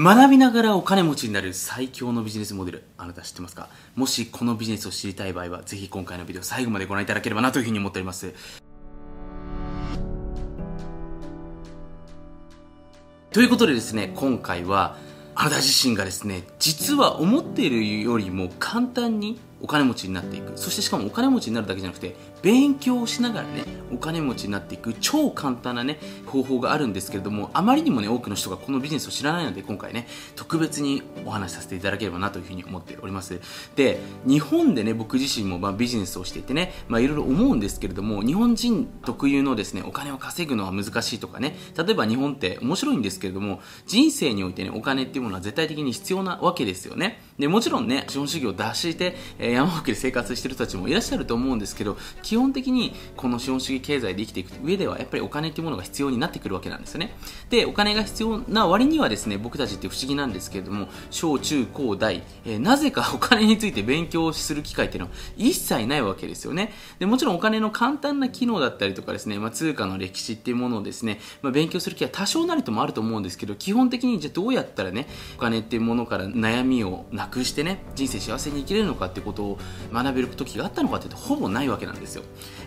学びながらお金持ちになる最強のビジネスモデル。あなた知ってますか？もしこのビジネスを知りたい場合はぜひ今回のビデオ最後までご覧いただければなというふうに思っております。ということでですね今回はあなた自身がですね実は思っているよりも簡単にお金持ちになっていく。そしてしかもお金持ちになるだけじゃなくて勉強をしながらねお金持ちになっていく超簡単なね方法があるんですけれどもあまりにもね多くの人がこのビジネスを知らないので今回ね特別にお話しさせていただければなというふうに思っております。で日本でね僕自身もまあビジネスをしていてねまあいろいろ思うんですけれども日本人特有のですねお金を稼ぐのは難しいとかね例えば日本って面白いんですけれども人生においてねお金っていうものは絶対的に必要なわけですよね。でもちろんね資本主義を脱して、山奥で生活してる人たちもいらっしゃると思うんですけど基本的にこの資本主義経済で生きていく上ではやっぱりお金っていうものが必要になってくるわけなんですよね。でお金が必要な割にはですね僕たちって不思議なんですけれども小中高大、えー、なぜかお金について勉強する機会っていうのは一切ないわけですよね。でもちろんお金の簡単な機能だったりとかですね、まあ、通貨の歴史っていうものをですね、まあ、勉強する気は多少なりともあると思うんですけど基本的にじゃあどうやったらねお金っていうものから悩みをなくしてね人生幸せに生きれるのかってことを学べる時があったのかというとほぼないわけなんですよ。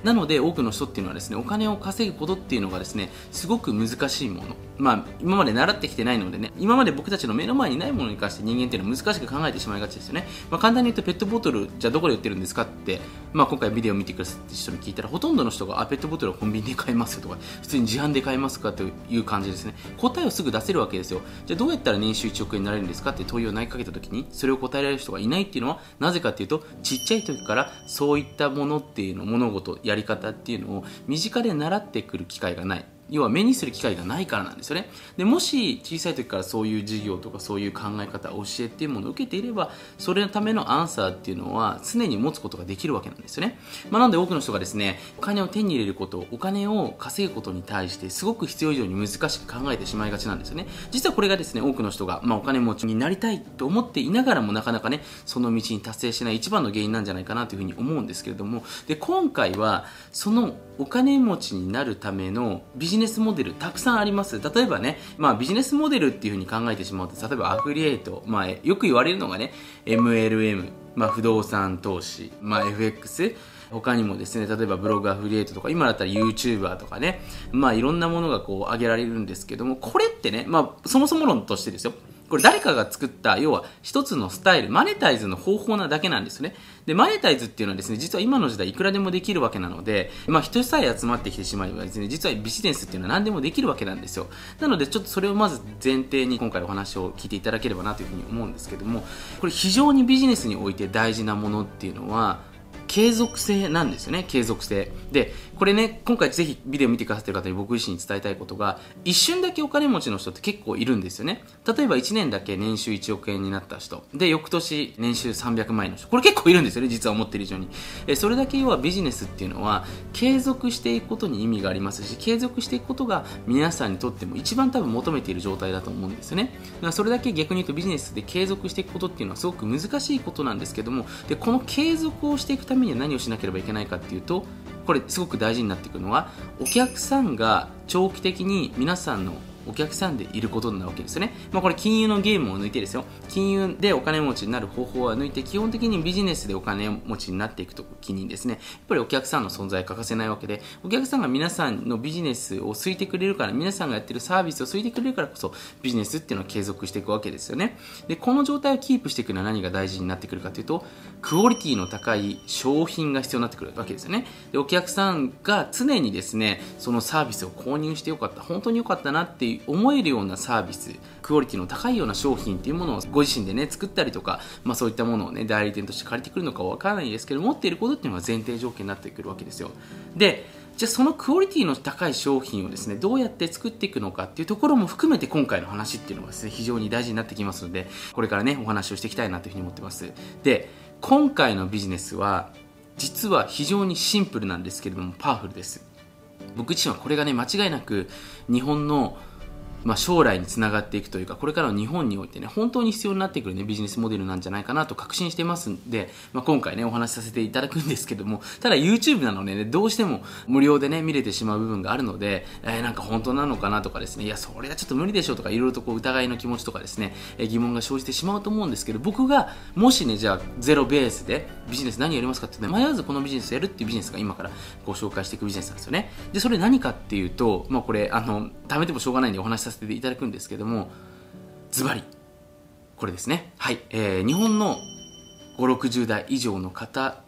なので多くの人っていうのはですねお金を稼ぐことっていうのがですねすごく難しいもの。まあ今まで習ってきてないのでね今まで僕たちの目の前にないものに関して人間っていうのは難しく考えてしまいがちですよね、まあ、簡単に言うとペットボトルじゃどこで売ってるんですかって、まあ、今回ビデオ見てくださった人に聞いたらほとんどの人があペットボトルはコンビニで買えますよとか普通に自販で買えますかという感じですね。答えをすぐ出せるわけですよ。じゃあどうやったら年収1億円になれるんですかって問いを投げかけた時にそれを答えられる人がいないっていうのはなぜかっていうとちっちゃい時からそういったものっていうの事やり方っていうのを身近で習ってくる機会がない。要は目にする機会がないからなんですよね。でもし小さい時からそういう授業とかそういう考え方教えっていうものを受けていればそれのためのアンサーっていうのは常に持つことができるわけなんですよね、まあ、なので多くの人がですねお金を手に入れることお金を稼ぐことに対してすごく必要以上に難しく考えてしまいがちなんですよね。実はこれがですね多くの人が、まあ、お金持ちになりたいと思っていながらもなかなかねその道に達成しない一番の原因なんじゃないかなというふうに思うんですけれども。で今回はそのお金持ちになるためのビジネスネスモデルたくさんあります。例えばね、まあ、ビジネスモデルっていうふうに考えてしまうと例えばアフリエイト、まあ、よく言われるのがね MLM、まあ、不動産投資、まあ、FX 他にもですね、例えばブログアフリエイトとか、今だったら YouTuber とかね、まあいろんなものがこう挙げられるんですけども、これってね、まあそもそも論としてですよ、これ誰かが作った、要は一つのスタイル、マネタイズの方法なだけなんですね。で、マネタイズっていうのはですね、実は今の時代いくらでもできるわけなので、まあ人さえ集まってきてしまえばですね、実はビジネスっていうのは何でもできるわけなんですよ。なのでちょっとそれをまず前提に今回お話を聞いていただければなというふうに思うんですけども、これ非常にビジネスにおいて大事なものっていうのは、継続性なんですよね継続性。でこれね今回ぜひビデオ見てくださってる方に僕自身に伝えたいことが一瞬だけお金持ちの人って結構いるんですよね。例えば1年だけ年収1億円になった人。で翌年年収300万円の人。これ結構いるんですよね実は思ってる以上に。えそれだけ要はビジネスっていうのは継続していくことに意味がありますし継続していくことが皆さんにとっても一番多分求めている状態だと思うんですよね。だからそれだけ逆に言うとビジネスで継続していくことっていうのはすごく難しいことなんですけどもでこの継続をしていくためめには何をしなければいけないかっていうとこれすごく大事になってくるのはお客さんが長期的に皆さんのお客さんでいることなわけですよね。まあ、これ金融のゲームを抜いてですよ。金融でお金持ちになる方法は抜いて、基本的にビジネスでお金持ちになっていくときにですね、やっぱりお客さんの存在欠かせないわけで、お客さんが皆さんのビジネスを空いてくれるから、皆さんがやってるサービスを空いてくれるからこそ、ビジネスっていうのは継続していくわけですよね。で、この状態をキープしていくのは何が大事になってくるかというと、クオリティの高い商品が必要になってくるわけですよね。で、お客さんが常にですね、そのサービスを購入してよかった、本当によかったなって思えるようなサービスクオリティの高いような商品っていうものをご自身でね作ったりとか、まあ、そういったものをね代理店として借りてくるのかわからないですけど持っていることっていうのが前提条件になってくるわけですよ。でじゃあそのクオリティの高い商品をですねどうやって作っていくのかっていうところも含めて今回の話っていうのがですね非常に大事になってきますのでこれからねお話をしていきたいなというふうに思ってます。で今回のビジネスは実は非常にシンプルなんですけれどもパワフルです。僕自身はこれがね間違いなく日本のまあ、将来につながっていくというかこれからの日本においてね本当に必要になってくる、ね、ビジネスモデルなんじゃないかなと確信してますんで、まあ、今回ねお話しさせていただくんですけどもただ YouTube なのでねどうしても無料でね見れてしまう部分があるので、えー、なんか本当なのかなとかですねいやそれはちょっと無理でしょうとかいろいろとこう疑いの気持ちとかですね、えー、疑問が生じてしまうと思うんですけど僕がもしねじゃあゼロベースでビジネス何やりますかってね迷わずこのビジネスやるっていうビジネスが今からご紹介していくビジネスなんですよね。でそれ何かっていうと、まあ、これあの貯めてもしょうがないんでお話しさせていただくんですけどもズバリこれですね。はい、えー、日本の560代以上の方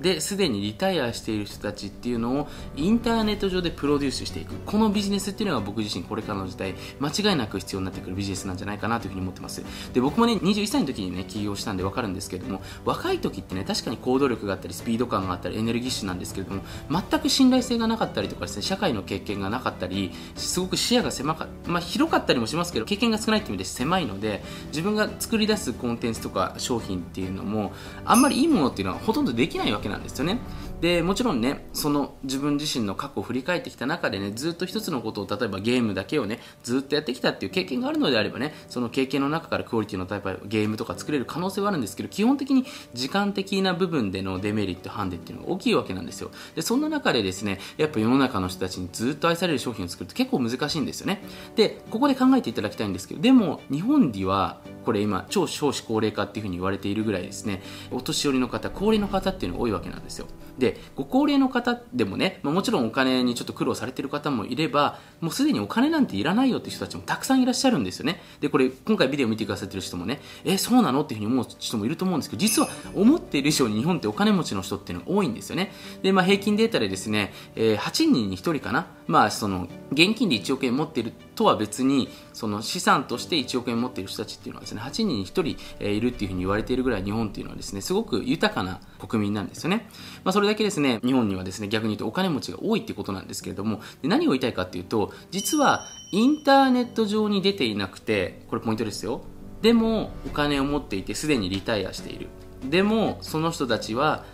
ですでにリタイアしている人たちっていうのをインターネット上でプロデュースしていく。このビジネスっていうのが僕自身これからの時代。間違いなく必要になってくるビジネスなんじゃないかなというふうに思ってます。で僕もね21歳の時にね起業したんで分かるんですけれども若い時ってね確かに行動力があったりスピード感があったりエネルギッシュなんですけれども全く信頼性がなかったりとかですね社会の経験がなかったりすごく視野が狭かまあ、広かったりもしますけど経験が少ないっていう意味で狭いので自分が作り出すコンテンツとか商品っていうのもあんまりいいものっていうのはほとんどできないわわけなんですよね。でもちろんねその自分自身の過去を振り返ってきた中でねずっと一つのことを例えばゲームだけをねずっとやってきたっていう経験があるのであればねその経験の中からクオリティのタイプゲームとか作れる可能性はあるんですけど基本的に時間的な部分でのデメリットハンデっていうのが大きいわけなんですよ。でそんな中でですねやっぱ世の中の人たちにずっと愛される商品を作るって結構難しいんですよね。でここで考えていただきたいんですけどでも日本ではこれ今超少子高齢化っていうふうに言われているぐらいですねお年寄りの方高齢の方っていうのが多いわけなんですよ。でご高齢の方でもね、まあ、もちろんお金にちょっと苦労されてる方もいればもうすでにお金なんていらないよっていう人たちもたくさんいらっしゃるんですよね。でこれ今回ビデオ見てくださってる人もねえそうなのっていうふうに思う人もいると思うんですけど実は思っている以上に日本ってお金持ちの人っていうのが多いんですよね。で、まあ、平均データでですね、えー、8人に1人かな。まあその現金で1億円持っているとは別にその資産として1億円持っている人たちっていうのはですね8人に1人、いるっていうふうに言われているぐらい日本っていうのはですねすごく豊かな国民なんですよね、まあ、それだけですね日本にはですね逆に言うとお金持ちが多いっていうことなんですけれどもで何を言いたいかっていうと実はインターネット上に出ていなくてこれポイントですよ。でもお金を持っていてすでにリタイアしている。でもその人たちは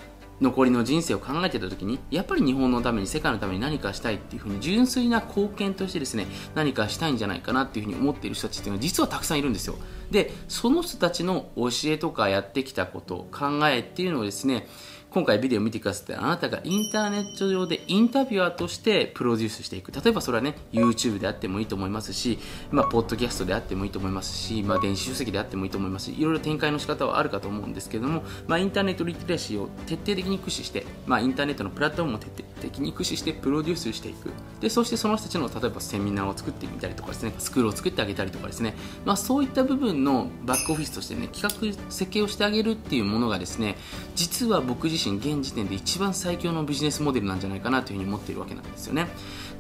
残りの人生を考えてた時にやっぱり日本のために世界のために何かしたいっていうふうに純粋な貢献としてですね何かしたいんじゃないかなっていうふうに思っている人たちっていうのは実はたくさんいるんですよ。でその人たちの教えとかやってきたこと考えっていうのをですね今回ビデオを見てくださってあなたがインターネット上でインタビュアーとしてプロデュースしていく。例えばそれはね YouTube であってもいいと思いますし、まあ、ポッドキャストであってもいいと思いますし、まあ、電子書籍であってもいいと思いますしいろいろ展開の仕方はあるかと思うんですけども、まあ、インターネットリテラシーを徹底的に駆使して、まあ、インターネットのプラットフォームを徹底的に駆使してプロデュースしていく。でそしてその人たちの例えばセミナーを作ってみたりとかですねスクールを作ってあげたりとかですね、まあ、そういった部分のバックオフィスとしてね企画設計をしてあげるっていうものがですね実は僕自身現時点で一番最強のビジネスモデルなんじゃないかなというふうに思っているわけなんですよね。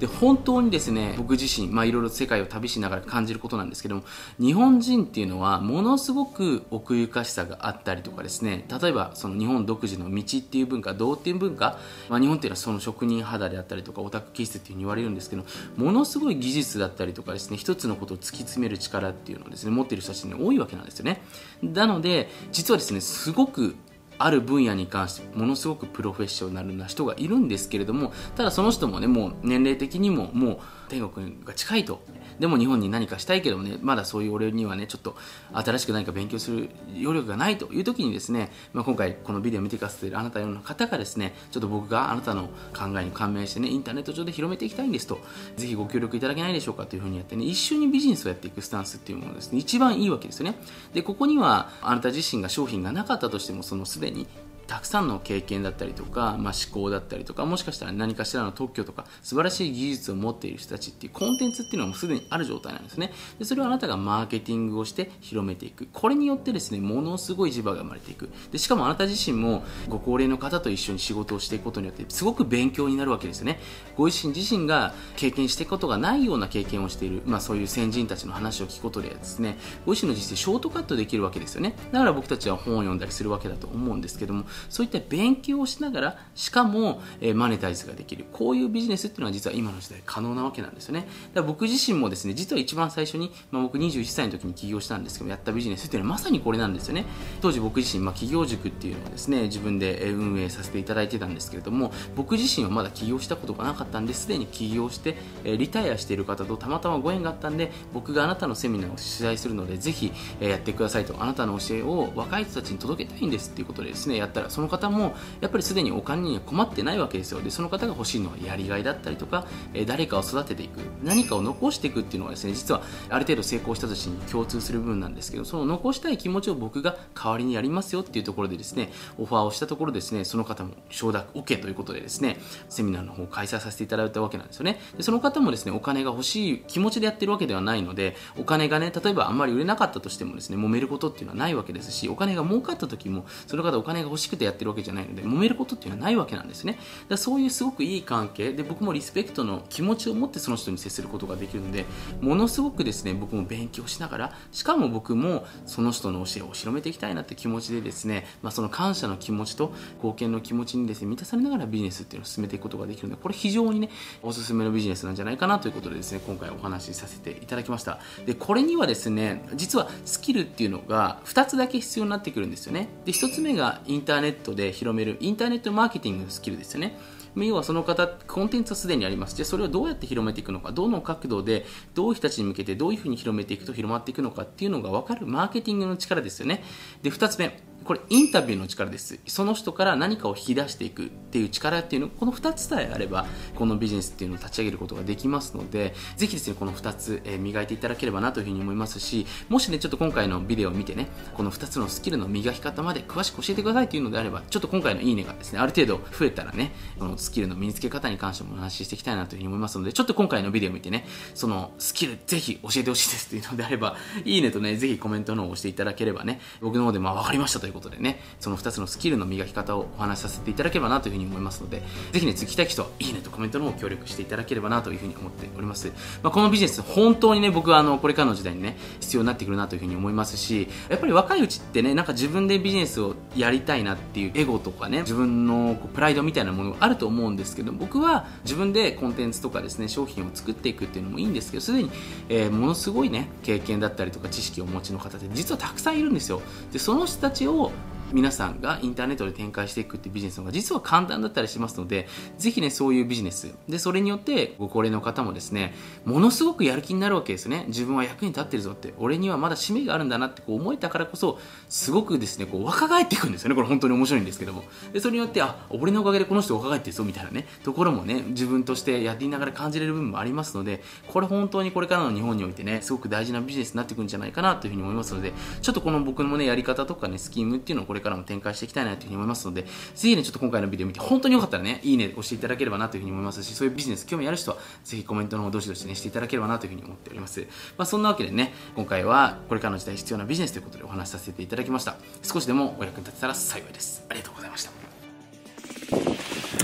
で本当にですね僕自身、まあ、いろいろ世界を旅しながら感じることなんですけども日本人っていうのはものすごく奥ゆかしさがあったりとかですね例えばその日本独自の道っていう文化道っていう文化、まあ、日本っていうのはその職人肌であったりとかオタク気質っていうふうに言われるんですけどものすごい技術だったりとかですね一つのことを突き詰める力っていうのをですね持ってる人たちね多いわけなんですよね。なので実はですねすごくある分野に関してものすごくプロフェッショナルな人がいるんですけれどもただその人もねもう年齢的にももう天国が近いと。でも日本に何かしたいけどねまだそういう俺にはねちょっと新しく何か勉強する余力がないという時にですね、まあ、今回このビデオを見てくださっているあなたような方がですねちょっと僕があなたの考えに感銘してねインターネット上で広めていきたいんですとぜひご協力いただけないでしょうかというふうにやってね一緒にビジネスをやっていくスタンスっていうものですね一番いいわけですよね。でここにはあなた自身が商品がなかったとしてもそのすでにたくさんの経験だったりとか、まあ、思考だったりとかもしかしたら何かしらの特許とか素晴らしい技術を持っている人たちっていうコンテンツっていうのはもうすでにある状態なんですね。でそれをあなたがマーケティングをして広めていく。これによってですねものすごい磁場が生まれていく。でしかもあなた自身もご高齢の方と一緒に仕事をしていくことによってすごく勉強になるわけですよね。ご自身自身が経験していくことがないような経験をしている、まあ、そういう先人たちの話を聞くことでですねご自身の人生ショートカットできるわけですよね。だから僕たちは本を読んだりするわけだと思うんですけどもそういった勉強をしながらしかも、え、マネタイズができる。こういうビジネスっていうのは実は今の時代可能なわけなんですよね。だから僕自身もですね実は一番最初に、まあ、僕21歳の時に起業したんですけどやったビジネスっていうのはまさにこれなんですよね。当時僕自身、まあ、企業塾っていうのをですね自分で運営させていただいてたんですけれども僕自身はまだ起業したことがなかったんですでに起業してリタイアしている方とたまたまご縁があったんで僕があなたのセミナーを取材するのでぜひやってくださいとあなたの教えを若い人たちに届けたいんですっていうことでですねやったらその方もやっぱりすでにお金には困ってないわけですよ。でその方が欲しいのはやりがいだったりとかえ誰かを育てていく。何かを残していくっていうのはですね実はある程度成功した人たちに共通する部分なんですけどその残したい気持ちを僕が代わりにやりますよっていうところでですねオファーをしたところですねその方も承諾 OK ということでですねセミナーの方を開催させていただいたわけなんですよね。でその方もですねお金が欲しい気持ちでやってるわけではないのでお金がね例えばあんまり売れなかったとしてもですね揉めることっていうのはないわけですしお金が儲かった時もその方お金が欲しくてやってるわけじゃないので揉めることっていうのはないわけなんですね。だそういうすごくいい関係で僕もリスペクトの気持ちを持ってその人に接することができるのでものすごくですね僕も勉強しながらしかも僕もその人の教えを広めていきたいなって気持ちでですね、まあ、その感謝の気持ちと貢献の気持ちにですね満たされながらビジネスっていうのを進めていくことができるのでこれ非常にねおすすめのビジネスなんじゃないかなということでですね今回お話しさせていただきました。でこれにはですね実はスキルっていうのが2つだけ必要になってくるんですよね。で1つ目がインターネットで広めるインターネットマーケティングのスキルですよね要はその方、コンテンツはすでにあります。でそれをどうやって広めていくのか、どの角度で、どういう人たちに向けてどういうふうに広めていくと広まっていくのかっていうのが分かるマーケティングの力ですよね。で、2つ目。これインタビューの力です。その人から何かを引き出していくっていう力っていうのこの2つさえあればこのビジネスっていうのを立ち上げることができますのでぜひですねこの2つ、え磨いていただければなというふうに思いますしもしねちょっと今回のビデオを見てねこの2つのスキルの磨き方まで詳しく教えてくださいというのであればちょっと今回のいいねがですねある程度増えたらねこのスキルの身につけ方に関してもお話ししていきたいなというふうに思いますのでちょっと今回のビデオを見てねそのスキルぜひ教えてほしいですというのであればいいねとねぜひコメントの方を押していただければね僕の方でまあ分かりましたということでねその2つのスキルの磨き方をお話しさせていただければなというふうに思いますので、ぜひね、次来たい人は、いいねとコメントの方協力していただければなというふうに思っております。まあ、このビジネス、本当にね、僕はあの、これからの時代にね、必要になってくるなというふうに思いますし、やっぱり若いうちってね、なんか自分でビジネスをやりたいなっていうエゴとかね、自分のプライドみたいなものがあると思うんですけど、僕は自分でコンテンツとかですね、商品を作っていくっていうのもいいんですけど、すでに、えー、ものすごいね、経験だったりとか知識をお持ちの方って実はたくさんいるんですよ。で、その人たちをを皆さんがインターネットで展開していくっていうビジネスの方が実は簡単だったりしますので、ぜひね、そういうビジネス。で、それによってご高齢の方もですね、ものすごくやる気になるわけですね。自分は役に立ってるぞって、俺にはまだ使命があるんだなってこう思えたからこそ、すごくですね、こう若返っていくんですよね。これ本当に面白いんですけども。で、それによって、あ、俺のおかげでこの人若返ってるぞみたいなね、ところもね、自分としてやっていながら感じれる部分もありますので、これ本当にこれからの日本においてね、すごく大事なビジネスになっていくんじゃないかなというふうに思いますので、ちょっとこの僕のね、やり方とかね、スキームっていうのをこれからも展開していきたいなというふうに思いますので、ぜひね、ちょっと今回のビデオ見て、本当によかったらね、いいね押していただければなというふうに思いますし、そういうビジネス興味ある人は、ぜひコメントの方どしどしね、していただければなというふうに思っております。まあ、そんなわけでね、今回はこれからの時代必要なビジネスということでお話しさせていただきました。少しでもお役に立てたら幸いです。ありがとうございました。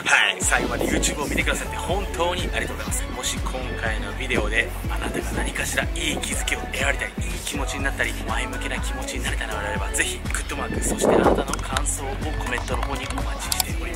はい。最後まで YouTube を見てくださって本当にありがとうございます。もし今回のビデオであなたが何かしらいい気づきを得られたりいい気持ちになったり前向きな気持ちになれたのであればぜひグッドマークそしてあなたの感想をコメントの方にお待ちしており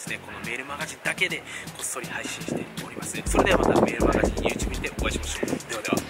ねこのメールマガジンだけでこっそり配信しております。それではまたメールマガジン YouTube でお会いしましょう。ではでは。